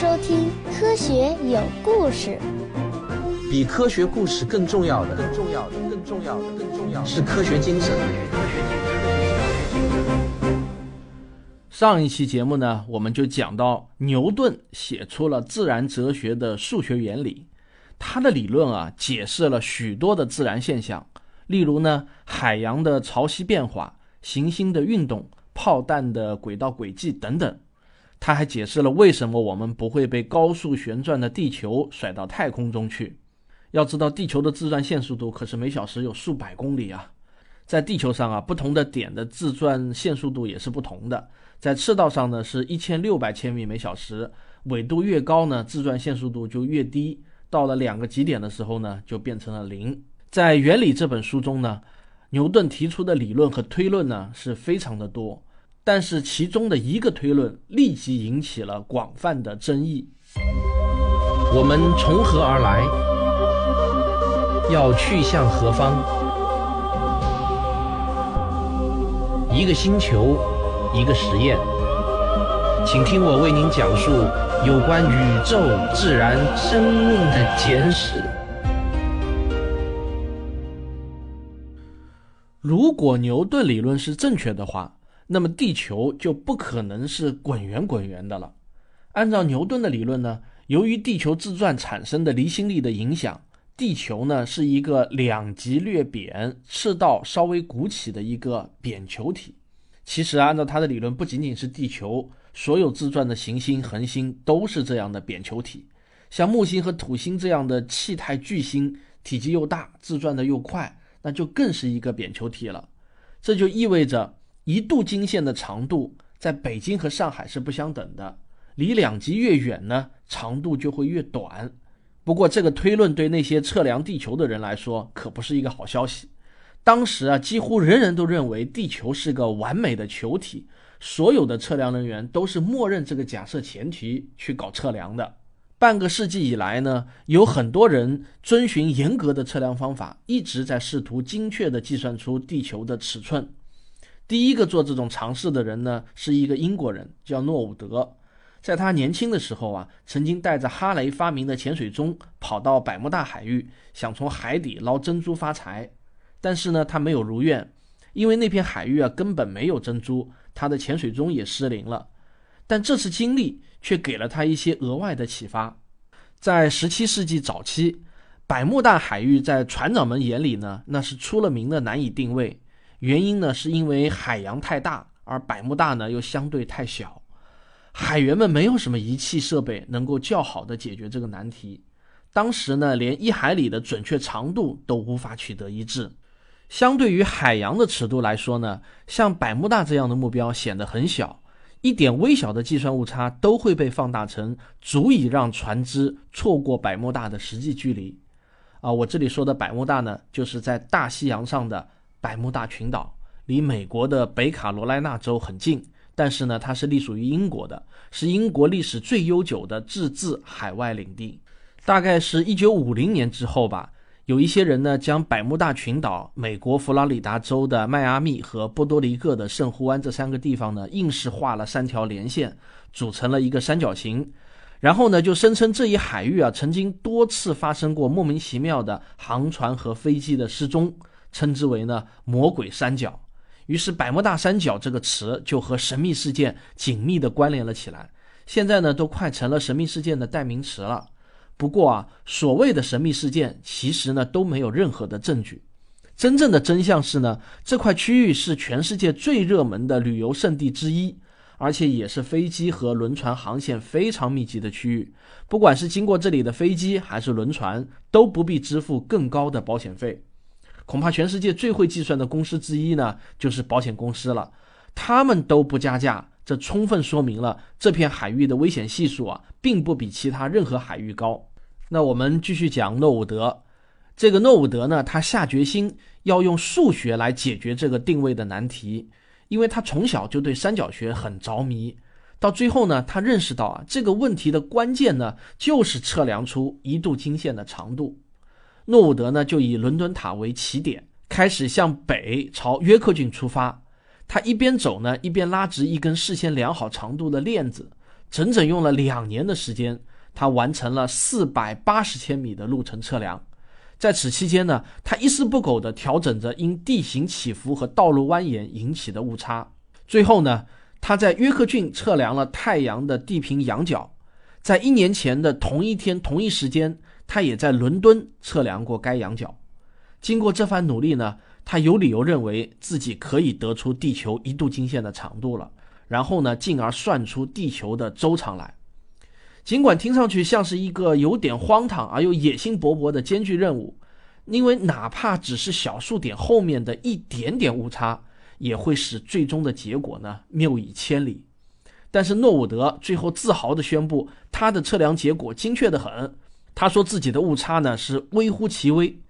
收听《科学有故事》。比科学故事更重要的，更重要的，更重要的，更重要的是科学精神。上一期节目呢，我们就讲到牛顿写出了自然哲学的数学原理，他的理论啊，解释了许多的自然现象，例如呢，海洋的潮汐变化、行星的运动、炮弹的轨道轨迹等等。他还解释了为什么我们不会被高速旋转的地球甩到太空中去。要知道，地球的自转线速度可是每小时有数百公里啊！在地球上啊，不同的点的自转线速度也是不同的。在赤道上呢，是一千六百千米每小时，纬度越高呢，自转线速度就越低。到了两个极点的时候呢，就变成了零。在《原理》这本书中呢，牛顿提出的理论和推论呢是非常的多。但是其中的一个推论立即引起了广泛的争议。我们从何而来？要去向何方？一个星球，一个实验，请听我为您讲述有关宇宙、自然、生命的简史。如果牛顿理论是正确的话，那么地球就不可能是滚圆滚圆的了。按照牛顿的理论呢，由于地球自转产生的离心力的影响，地球呢是一个两极略扁、赤道稍微鼓起的一个扁球体。其实按照他的理论，不仅仅是地球，所有自转的行星、恒星都是这样的扁球体。像木星和土星这样的气态巨星，体积又大，自转的又快，那就更是一个扁球体了。这就意味着。一度经线的长度在北京和上海是不相等的，离两极越远呢，长度就会越短。不过，这个推论对那些测量地球的人来说可不是一个好消息。当时啊，几乎人人都认为地球是个完美的球体，所有的测量人员都是默认这个假设前提去搞测量的。半个世纪以来呢，有很多人遵循严格的测量方法，一直在试图精确地计算出地球的尺寸。第一个做这种尝试的人呢，是一个英国人，叫诺伍德。在他年轻的时候啊，曾经带着哈雷发明的潜水钟跑到百慕大海域，想从海底捞珍珠发财。但是呢，他没有如愿，因为那片海域啊根本没有珍珠，他的潜水钟也失灵了。但这次经历却给了他一些额外的启发。在17世纪早期，百慕大海域在船长们眼里呢，那是出了名的难以定位。原因呢，是因为海洋太大，而百慕大呢又相对太小，海员们没有什么仪器设备能够较好的解决这个难题。当时呢，连一海里的准确长度都无法取得一致。相对于海洋的尺度来说呢，像百慕大这样的目标显得很小，一点微小的计算误差都会被放大成足以让船只错过百慕大的实际距离。啊，我这里说的百慕大呢，就是在大西洋上的。百慕大群岛离美国的北卡罗来纳州很近，但是呢，它是隶属于英国的，是英国历史最悠久的自治海外领地。大概是一九五零年之后吧，有一些人呢，将百慕大群岛、美国佛罗里达州的迈阿密和波多黎各的圣胡安这三个地方呢，硬是画了三条连线，组成了一个三角形。然后呢，就声称这一海域啊，曾经多次发生过莫名其妙的航船和飞机的失踪。称之为呢魔鬼三角，于是百慕大三角这个词就和神秘事件紧密的关联了起来。现在呢都快成了神秘事件的代名词了。不过啊，所谓的神秘事件其实呢都没有任何的证据。真正的真相是呢，这块区域是全世界最热门的旅游胜地之一，而且也是飞机和轮船航线非常密集的区域。不管是经过这里的飞机还是轮船，都不必支付更高的保险费。恐怕全世界最会计算的公司之一呢，就是保险公司了。他们都不加价，这充分说明了这片海域的危险系数啊，并不比其他任何海域高。那我们继续讲诺伍德。这个诺伍德呢，他下决心要用数学来解决这个定位的难题，因为他从小就对三角学很着迷。到最后呢，他认识到啊，这个问题的关键呢，就是测量出一度经线的长度。诺伍德呢，就以伦敦塔为起点，开始向北朝约克郡出发。他一边走呢，一边拉直一根事先量好长度的链子，整整用了两年的时间，他完成了四百八十千米的路程测量。在此期间呢，他一丝不苟地调整着因地形起伏和道路蜿蜒引起的误差。最后呢，他在约克郡测量了太阳的地平仰角。在一年前的同一天同一时间，他也在伦敦测量过该仰角。经过这番努力呢，他有理由认为自己可以得出地球一度经线的长度了。然后呢，进而算出地球的周长来。尽管听上去像是一个有点荒唐而又野心勃勃的艰巨任务，因为哪怕只是小数点后面的一点点误差，也会使最终的结果呢谬以千里。但是诺伍德最后自豪地宣布，他的测量结果精确得很。他说自己的误差呢是微乎其微。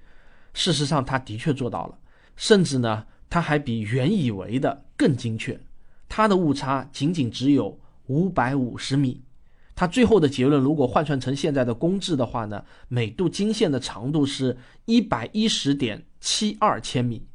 事实上，他的确做到了，甚至呢，他还比原以为的更精确。他的误差仅仅只有五百五十米。他最后的结论，如果换算成现在的公制的话呢，每度经线的长度是一百一十点七二千米。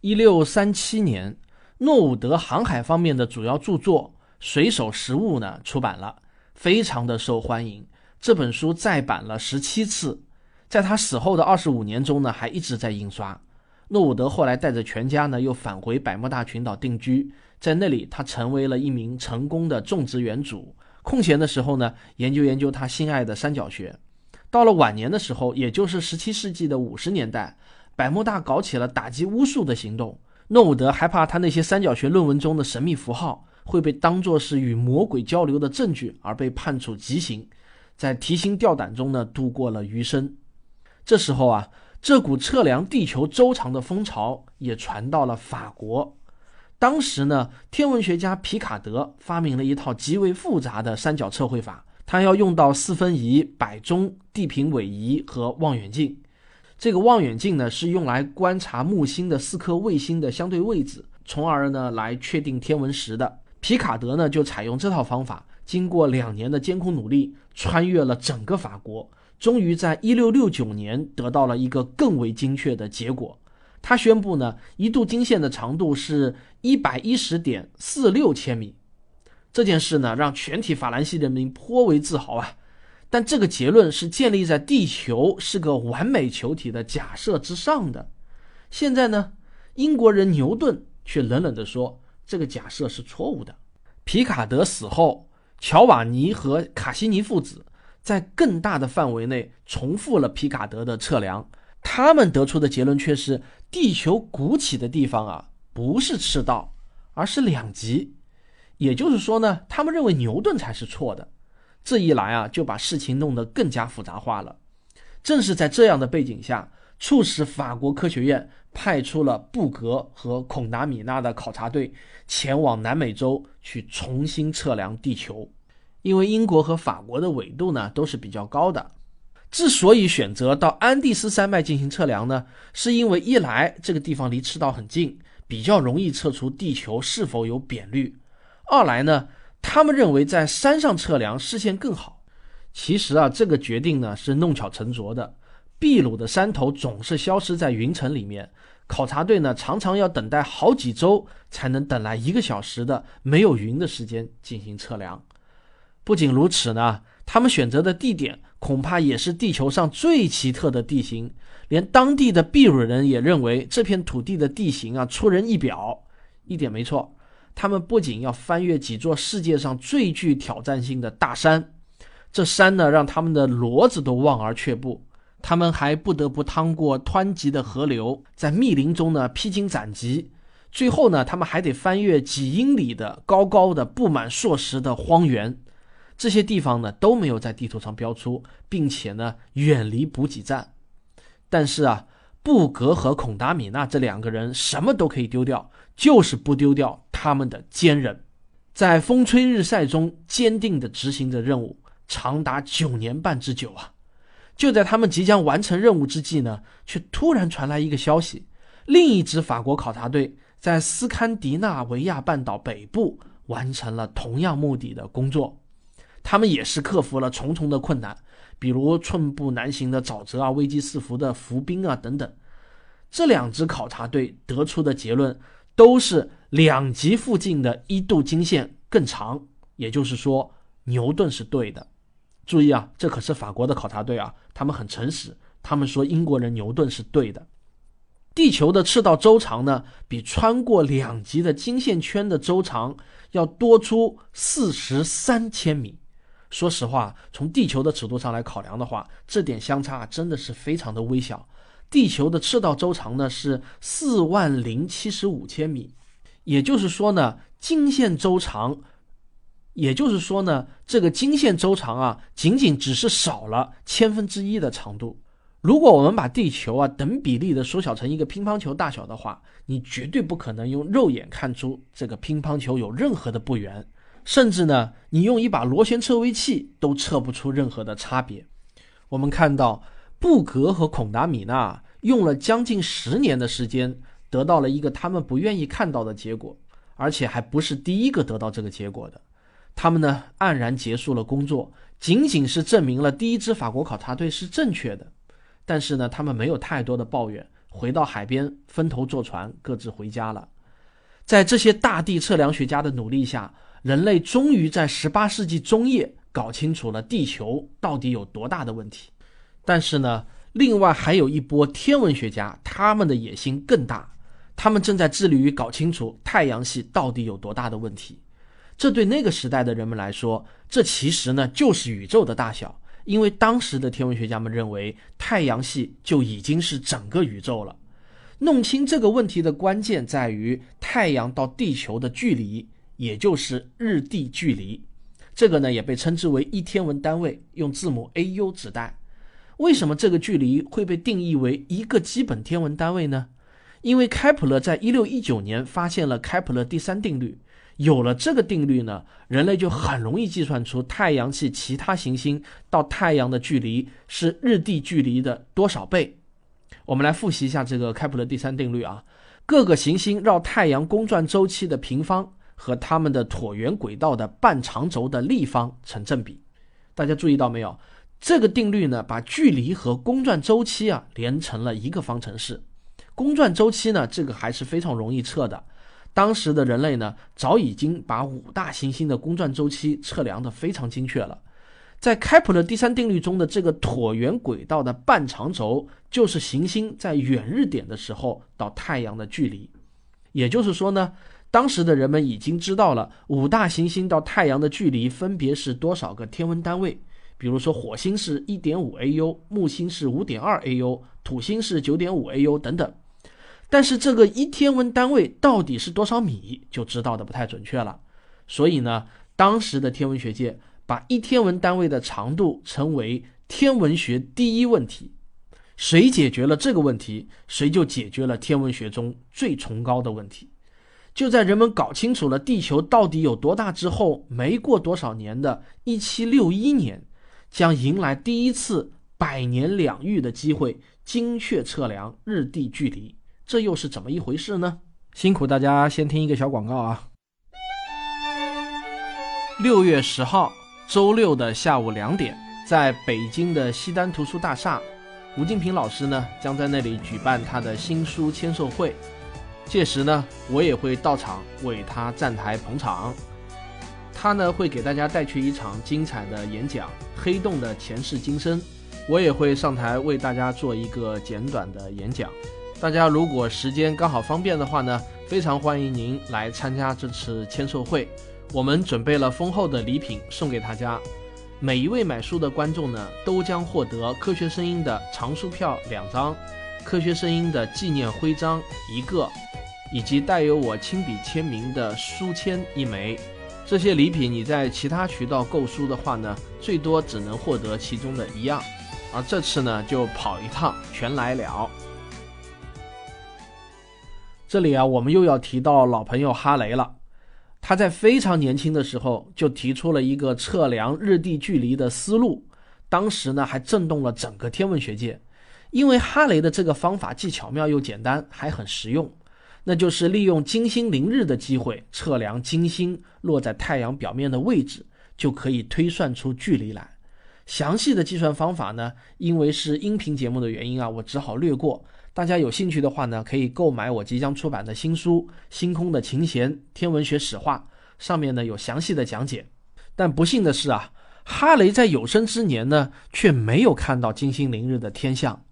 一六三七年，诺伍德航海方面的主要著作《水手实物》呢出版了，非常的受欢迎。这本书再版了十七次，在他死后的二十五年中呢，还一直在印刷。诺伍德后来带着全家呢，又返回百慕大群岛定居，在那里他成为了一名成功的种植园主。空闲的时候呢，研究研究他心爱的三角学。到了晚年的时候，也就是十七世纪的五十年代，百慕大搞起了打击巫术的行动。诺伍德害怕他那些三角学论文中的神秘符号会被当作是与魔鬼交流的证据，而被判处极刑。在提心吊胆中呢，度过了余生。这时候啊，这股测量地球周长的风潮也传到了法国。当时呢，天文学家皮卡德发明了一套极为复杂的三角测绘法，他要用到四分仪、摆钟、地平尾仪和望远镜。这个望远镜呢，是用来观察木星的四颗卫星的相对位置，从而呢来确定天文时的。皮卡德呢就采用这套方法，经过两年的艰苦努力，穿越了整个法国，终于在一六六九年得到了一个更为精确的结果。他宣布呢，一度经线的长度是一百一十点四六千米。这件事呢，让全体法兰西人民颇为自豪啊。但这个结论是建立在地球是个完美球体的假设之上的。现在呢，英国人牛顿却冷冷地说，这个假设是错误的。皮卡德死后，乔瓦尼和卡西尼父子在更大的范围内重复了皮卡德的测量。他们得出的结论却是，地球鼓起的地方啊，不是赤道，而是两极。也就是说呢，他们认为牛顿才是错的。这一来啊，就把事情弄得更加复杂化了。正是在这样的背景下，促使法国科学院派出了布格和孔达米纳的考察队前往南美洲去重新测量地球。因为英国和法国的纬度呢，都是比较高的。之所以选择到安第斯山脉进行测量呢，是因为一来这个地方离赤道很近，比较容易测出地球是否有扁率；二来呢，他们认为在山上测量视线更好。其实啊，这个决定呢是弄巧成拙的。秘鲁的山头总是消失在云层里面，考察队呢常常要等待好几周才能等来一个小时的没有云的时间进行测量。不仅如此呢。他们选择的地点恐怕也是地球上最奇特的地形，连当地的秘鲁人也认为这片土地的地形啊出人意表。一点没错，他们不仅要翻越几座世界上最具挑战性的大山，这山呢让他们的骡子都望而却步。他们还不得不趟过湍急的河流，在密林中呢披荆斩棘。最后呢，他们还得翻越几英里的高高的布满硕石的荒原。这些地方呢都没有在地图上标出，并且呢远离补给站。但是啊，布格和孔达米纳这两个人什么都可以丢掉，就是不丢掉他们的坚韧，在风吹日晒中坚定地执行着任务，长达九年半之久啊！就在他们即将完成任务之际呢，却突然传来一个消息：另一支法国考察队在斯堪的纳维亚半岛北部完成了同样目的的工作。他们也是克服了重重的困难，比如寸步难行的沼泽啊、危机四伏的浮冰啊等等。这两支考察队得出的结论都是两极附近的一度经线更长，也就是说牛顿是对的。注意啊，这可是法国的考察队啊，他们很诚实，他们说英国人牛顿是对的。地球的赤道周长呢，比穿过两极的经线圈的周长要多出四十三千米。说实话，从地球的尺度上来考量的话，这点相差真的是非常的微小。地球的赤道周长呢是四万零七十五千米，也就是说呢，经线周长。也就是说呢，这个经线周长啊，仅仅只是少了千分之一的长度。如果我们把地球啊等比例的缩小成一个乒乓球大小的话，你绝对不可能用肉眼看出这个乒乓球有任何的不圆，甚至呢，你用一把螺旋测微器都测不出任何的差别。我们看到布格和孔达米纳用了将近十年的时间，得到了一个他们不愿意看到的结果，而且还不是第一个得到这个结果的。他们呢黯然结束了工作，仅仅是证明了第一支法国考察队是正确的。但是呢，他们没有太多的抱怨，回到海边分头坐船，各自回家了。在这些大地测量学家的努力下，人类终于在18世纪中叶搞清楚了地球到底有多大的问题。但是呢，另外还有一波天文学家，他们的野心更大，他们正在致力于搞清楚太阳系到底有多大的问题。这对那个时代的人们来说，这其实呢就是宇宙的大小，因为当时的天文学家们认为太阳系就已经是整个宇宙了。弄清这个问题的关键在于太阳到地球的距离，也就是日地距离。这个呢也被称之为一天文单位，用字母 AU 指代。为什么这个距离会被定义为一个基本天文单位呢？因为开普勒在一六一九年发现了开普勒第三定律。有了这个定律呢，人类就很容易计算出太阳系其他行星到太阳的距离是日地距离的多少倍。我们来复习一下这个开普勒第三定律啊，各个行星绕太阳公转周期的平方和它们的椭圆轨道的半长轴的立方成正比。大家注意到没有？这个定律呢，把距离和公转周期啊连成了一个方程式。公转周期呢，这个还是非常容易测的。当时的人类呢，早已经把五大行星的公转周期测量的非常精确了。在开普勒第三定律中的这个椭圆轨道的半长轴，就是行星在远日点的时候到太阳的距离。也就是说呢，当时的人们已经知道了五大行星到太阳的距离分别是多少个天文单位。比如说，火星是一点五 AU，木星是五点二 AU，土星是九点五 AU 等等。但是这个一天文单位到底是多少米，就知道的不太准确了。所以呢，当时的天文学界把一天文单位的长度称为天文学第一问题。谁解决了这个问题，谁就解决了天文学中最崇高的问题。就在人们搞清楚了地球到底有多大之后，没过多少年的1761年，将迎来第一次百年两遇的机会，精确测量日地距离。这又是怎么一回事呢？辛苦大家先听一个小广告啊！六月十号，周六的下午两点，在北京的西单图书大厦，吴敬平老师呢将在那里举办他的新书签售会。届时呢，我也会到场为他站台捧场。他呢会给大家带去一场精彩的演讲《黑洞的前世今生》，我也会上台为大家做一个简短的演讲。大家如果时间刚好方便的话呢，非常欢迎您来参加这次签售会。我们准备了丰厚的礼品送给大家，每一位买书的观众呢，都将获得科学声音的藏书票两张，科学声音的纪念徽章一个，以及带有我亲笔签名的书签一枚。这些礼品你在其他渠道购书的话呢，最多只能获得其中的一样，而这次呢，就跑一趟全来了。这里啊，我们又要提到老朋友哈雷了。他在非常年轻的时候就提出了一个测量日地距离的思路，当时呢还震动了整个天文学界。因为哈雷的这个方法既巧妙又简单，还很实用，那就是利用金星凌日的机会测量金星落在太阳表面的位置，就可以推算出距离来。详细的计算方法呢，因为是音频节目的原因啊，我只好略过。大家有兴趣的话呢，可以购买我即将出版的新书《星空的琴弦：天文学史话》，上面呢有详细的讲解。但不幸的是啊，哈雷在有生之年呢，却没有看到金星凌日的天象，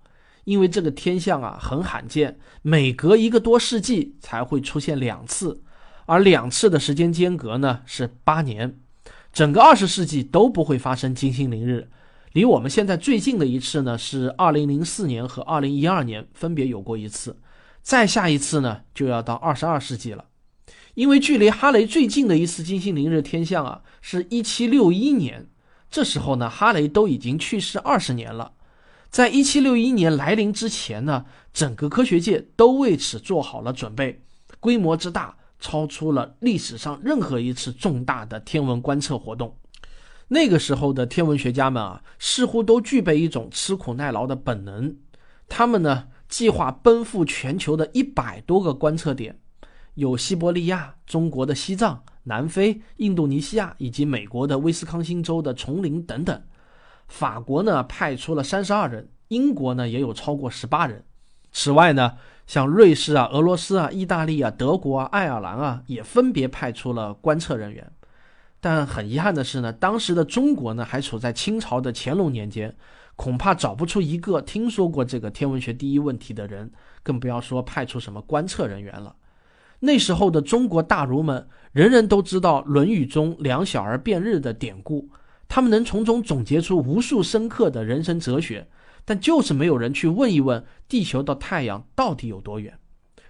因为这个天象啊很罕见，每隔一个多世纪才会出现两次，而两次的时间间隔呢是八年，整个二十世纪都不会发生金星凌日。离我们现在最近的一次呢，是二零零四年和二零一二年分别有过一次，再下一次呢，就要到二十二世纪了。因为距离哈雷最近的一次金星凌日天象啊，是一七六一年，这时候呢，哈雷都已经去世二十年了。在一七六一年来临之前呢，整个科学界都为此做好了准备，规模之大，超出了历史上任何一次重大的天文观测活动。那个时候的天文学家们啊，似乎都具备一种吃苦耐劳的本能。他们呢，计划奔赴全球的一百多个观测点，有西伯利亚、中国的西藏、南非、印度尼西亚以及美国的威斯康星州的丛林等等。法国呢，派出了三十二人；英国呢，也有超过十八人。此外呢，像瑞士啊、俄罗斯啊、意大利啊、德国啊、爱尔兰啊，也分别派出了观测人员。但很遗憾的是呢，当时的中国呢还处在清朝的乾隆年间，恐怕找不出一个听说过这个天文学第一问题的人，更不要说派出什么观测人员了。那时候的中国大儒们，人人都知道《论语》中“两小儿辩日”的典故，他们能从中总结出无数深刻的人生哲学，但就是没有人去问一问地球到太阳到底有多远。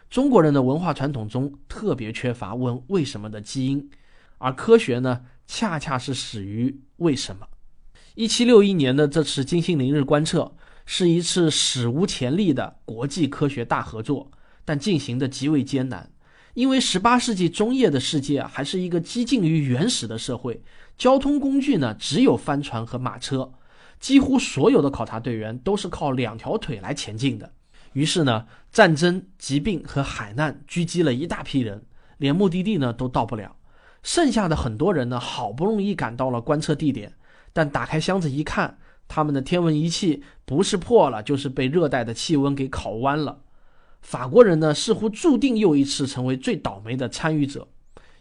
中国人的文化传统中特别缺乏问为什么的基因。而科学呢，恰恰是始于为什么？一七六一年的这次金星凌日观测是一次史无前例的国际科学大合作，但进行的极为艰难，因为十八世纪中叶的世界，还是一个激进于原始的社会，交通工具呢只有帆船和马车，几乎所有的考察队员都是靠两条腿来前进的。于是呢，战争、疾病和海难狙击了一大批人，连目的地呢都到不了。剩下的很多人呢，好不容易赶到了观测地点，但打开箱子一看，他们的天文仪器不是破了，就是被热带的气温给烤弯了。法国人呢，似乎注定又一次成为最倒霉的参与者。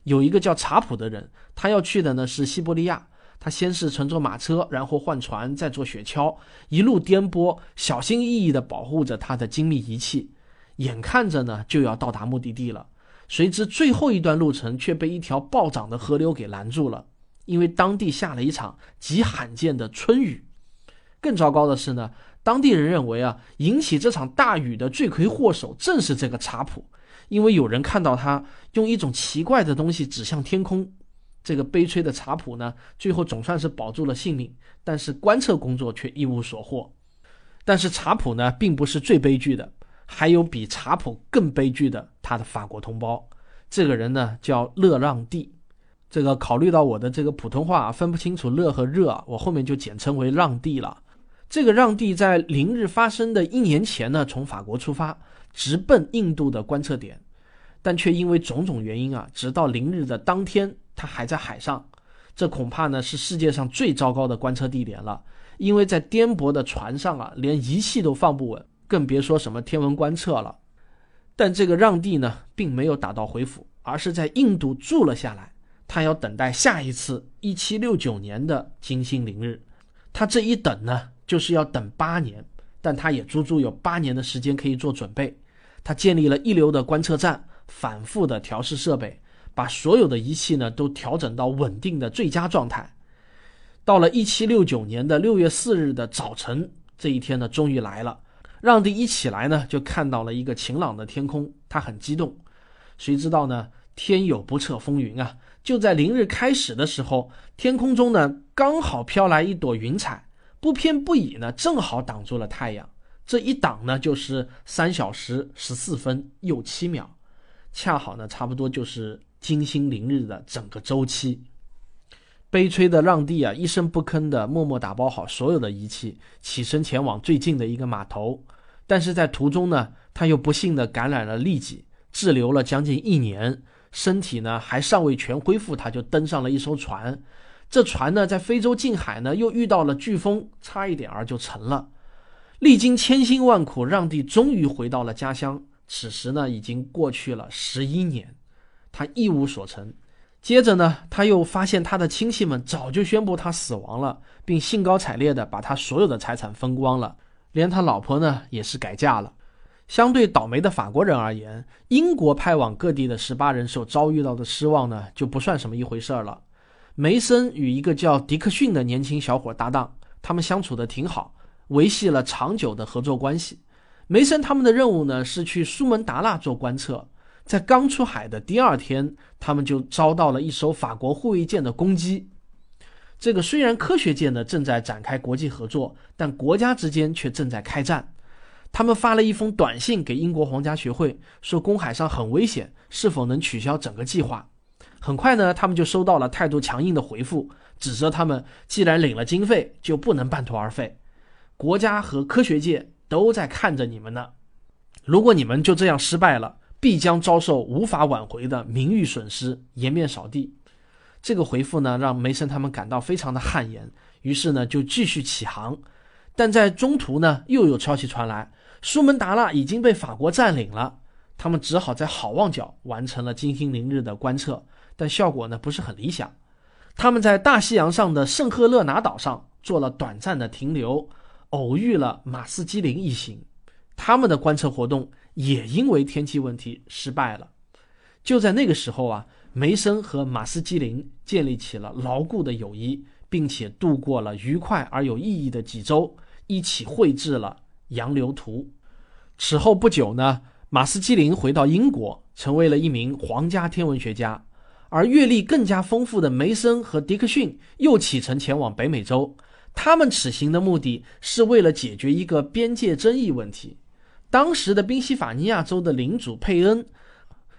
有一个叫查普的人，他要去的呢是西伯利亚，他先是乘坐马车，然后换船，再坐雪橇，一路颠簸，小心翼翼地保护着他的精密仪器，眼看着呢就要到达目的地了。谁知最后一段路程却被一条暴涨的河流给拦住了，因为当地下了一场极罕见的春雨。更糟糕的是呢，当地人认为啊，引起这场大雨的罪魁祸首正是这个查普，因为有人看到他用一种奇怪的东西指向天空。这个悲催的查普呢，最后总算是保住了性命，但是观测工作却一无所获。但是查普呢，并不是最悲剧的。还有比查普更悲剧的，他的法国同胞，这个人呢叫勒让蒂。这个考虑到我的这个普通话分不清楚勒和热，我后面就简称为让蒂了。这个让地在凌日发生的一年前呢，从法国出发，直奔印度的观测点，但却因为种种原因啊，直到凌日的当天，他还在海上。这恐怕呢是世界上最糟糕的观测地点了，因为在颠簸的船上啊，连仪器都放不稳。更别说什么天文观测了。但这个让地呢，并没有打道回府，而是在印度住了下来。他要等待下一次一七六九年的金星凌日。他这一等呢，就是要等八年。但他也足足有八年的时间可以做准备。他建立了一流的观测站，反复的调试设备，把所有的仪器呢都调整到稳定的最佳状态。到了一七六九年的六月四日的早晨，这一天呢，终于来了。让帝一起来呢，就看到了一个晴朗的天空，他很激动。谁知道呢？天有不测风云啊！就在凌日开始的时候，天空中呢刚好飘来一朵云彩，不偏不倚呢，正好挡住了太阳。这一挡呢，就是三小时十四分又七秒，恰好呢，差不多就是金星凌日的整个周期。悲催的让地啊，一声不吭的默默打包好所有的仪器，起身前往最近的一个码头。但是在途中呢，他又不幸的感染了痢疾，滞留了将近一年，身体呢还尚未全恢复，他就登上了一艘船。这船呢，在非洲近海呢，又遇到了飓风，差一点儿就沉了。历经千辛万苦，让地终于回到了家乡。此时呢，已经过去了十一年，他一无所成。接着呢，他又发现他的亲戚们早就宣布他死亡了，并兴高采烈地把他所有的财产分光了，连他老婆呢也是改嫁了。相对倒霉的法国人而言，英国派往各地的十八人所遭遇到的失望呢，就不算什么一回事儿了。梅森与一个叫迪克逊的年轻小伙搭档，他们相处的挺好，维系了长久的合作关系。梅森他们的任务呢，是去苏门答腊做观测。在刚出海的第二天，他们就遭到了一艘法国护卫舰的攻击。这个虽然科学界呢正在展开国际合作，但国家之间却正在开战。他们发了一封短信给英国皇家学会，说公海上很危险，是否能取消整个计划？很快呢，他们就收到了态度强硬的回复，指责他们既然领了经费，就不能半途而废。国家和科学界都在看着你们呢，如果你们就这样失败了。必将遭受无法挽回的名誉损失，颜面扫地。这个回复呢，让梅森他们感到非常的汗颜，于是呢，就继续起航。但在中途呢，又有消息传来，苏门答腊已经被法国占领了。他们只好在好望角完成了金星凌日的观测，但效果呢，不是很理想。他们在大西洋上的圣赫勒拿岛上做了短暂的停留，偶遇了马斯基林一行。他们的观测活动。也因为天气问题失败了。就在那个时候啊，梅森和马斯基林建立起了牢固的友谊，并且度过了愉快而有意义的几周，一起绘制了洋流图。此后不久呢，马斯基林回到英国，成为了一名皇家天文学家。而阅历更加丰富的梅森和迪克逊又启程前往北美洲。他们此行的目的是为了解决一个边界争议问题。当时的宾夕法尼亚州的领主佩恩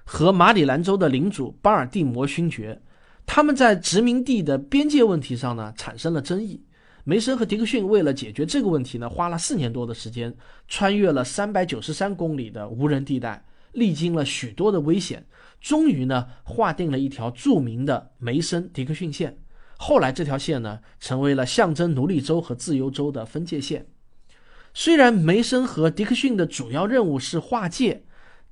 和马里兰州的领主巴尔的摩勋爵，他们在殖民地的边界问题上呢产生了争议。梅森和迪克逊为了解决这个问题呢，花了四年多的时间，穿越了三百九十三公里的无人地带，历经了许多的危险，终于呢划定了一条著名的梅森迪克逊线。后来这条线呢成为了象征奴隶州和自由州的分界线。虽然梅森和迪克逊的主要任务是划界，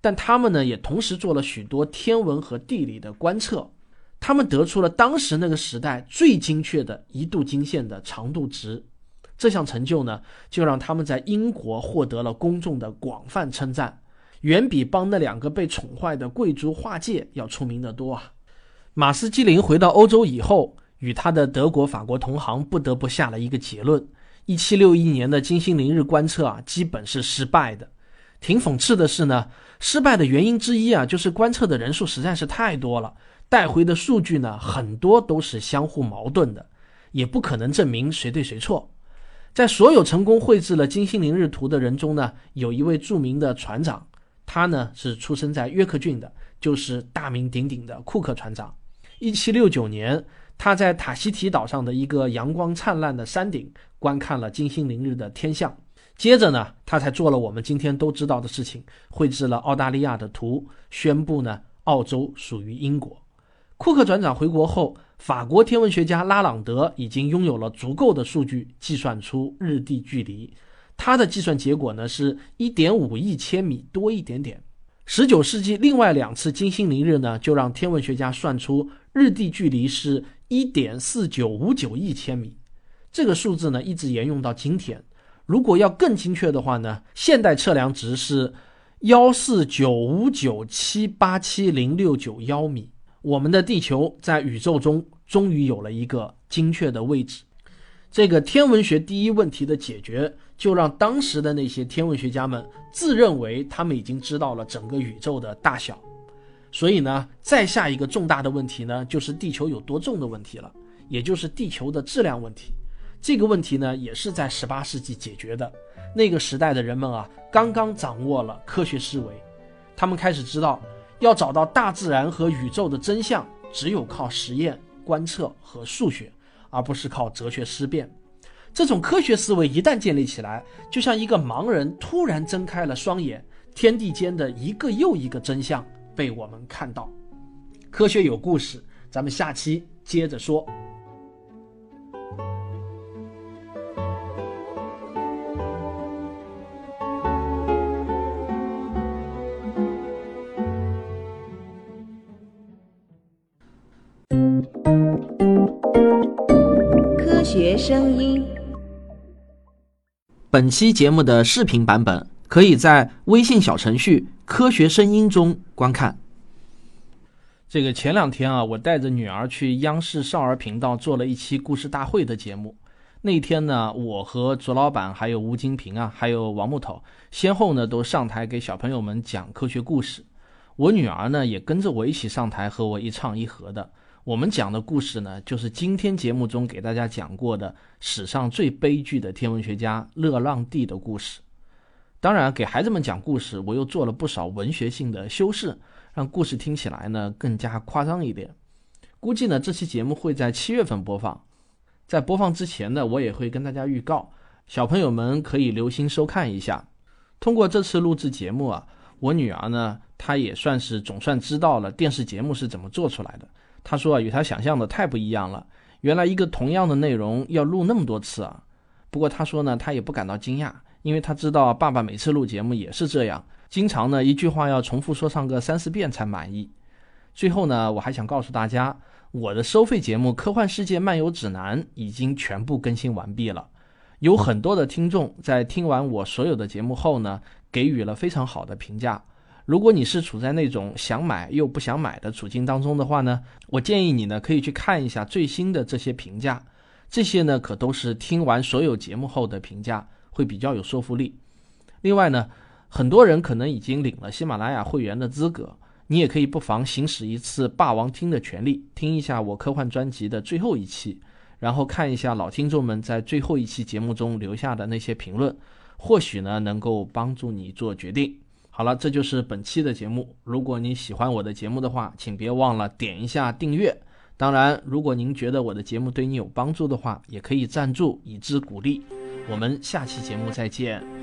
但他们呢也同时做了许多天文和地理的观测。他们得出了当时那个时代最精确的一度经线的长度值。这项成就呢，就让他们在英国获得了公众的广泛称赞，远比帮那两个被宠坏的贵族划界要出名的多啊。马斯基林回到欧洲以后，与他的德国、法国同行不得不下了一个结论。一七六一年的金星凌日观测啊，基本是失败的。挺讽刺的是呢，失败的原因之一啊，就是观测的人数实在是太多了，带回的数据呢，很多都是相互矛盾的，也不可能证明谁对谁错。在所有成功绘制了金星凌日图的人中呢，有一位著名的船长，他呢是出生在约克郡的，就是大名鼎鼎的库克船长。一七六九年。他在塔希提岛上的一个阳光灿烂的山顶观看了金星凌日的天象，接着呢，他才做了我们今天都知道的事情，绘制了澳大利亚的图，宣布呢澳洲属于英国。库克船长回国后，法国天文学家拉朗德已经拥有了足够的数据，计算出日地距离。他的计算结果呢是一点五亿千米多一点点。十九世纪另外两次金星凌日呢，就让天文学家算出日地距离是。一点四九五九亿千米，这个数字呢一直沿用到今天。如果要更精确的话呢，现代测量值是幺四九五九七八七零六九幺米。我们的地球在宇宙中终于有了一个精确的位置。这个天文学第一问题的解决，就让当时的那些天文学家们自认为他们已经知道了整个宇宙的大小。所以呢，再下一个重大的问题呢，就是地球有多重的问题了，也就是地球的质量问题。这个问题呢，也是在十八世纪解决的。那个时代的人们啊，刚刚掌握了科学思维，他们开始知道，要找到大自然和宇宙的真相，只有靠实验、观测和数学，而不是靠哲学思辨。这种科学思维一旦建立起来，就像一个盲人突然睁开了双眼，天地间的一个又一个真相。被我们看到，科学有故事，咱们下期接着说。学声音。本期节目的视频版本可以在微信小程序“科学声音”中观看。这个前两天啊，我带着女儿去央视少儿频道做了一期故事大会的节目。那天呢，我和卓老板还有吴金平啊，还有王木头，先后呢都上台给小朋友们讲科学故事。我女儿呢也跟着我一起上台，和我一唱一和的。我们讲的故事呢，就是今天节目中给大家讲过的史上最悲剧的天文学家勒让蒂的故事。当然，给孩子们讲故事，我又做了不少文学性的修饰，让故事听起来呢更加夸张一点。估计呢，这期节目会在七月份播放。在播放之前呢，我也会跟大家预告，小朋友们可以留心收看一下。通过这次录制节目啊，我女儿呢，她也算是总算知道了电视节目是怎么做出来的。他说啊，与他想象的太不一样了。原来一个同样的内容要录那么多次啊。不过他说呢，他也不感到惊讶，因为他知道爸爸每次录节目也是这样，经常呢一句话要重复说上个三四遍才满意。最后呢，我还想告诉大家，我的收费节目《科幻世界漫游指南》已经全部更新完毕了。有很多的听众在听完我所有的节目后呢，给予了非常好的评价。如果你是处在那种想买又不想买的处境当中的话呢，我建议你呢可以去看一下最新的这些评价，这些呢可都是听完所有节目后的评价，会比较有说服力。另外呢，很多人可能已经领了喜马拉雅会员的资格，你也可以不妨行使一次霸王听的权利，听一下我科幻专辑的最后一期，然后看一下老听众们在最后一期节目中留下的那些评论，或许呢能够帮助你做决定。好了，这就是本期的节目。如果你喜欢我的节目的话，请别忘了点一下订阅。当然，如果您觉得我的节目对你有帮助的话，也可以赞助以资鼓励。我们下期节目再见。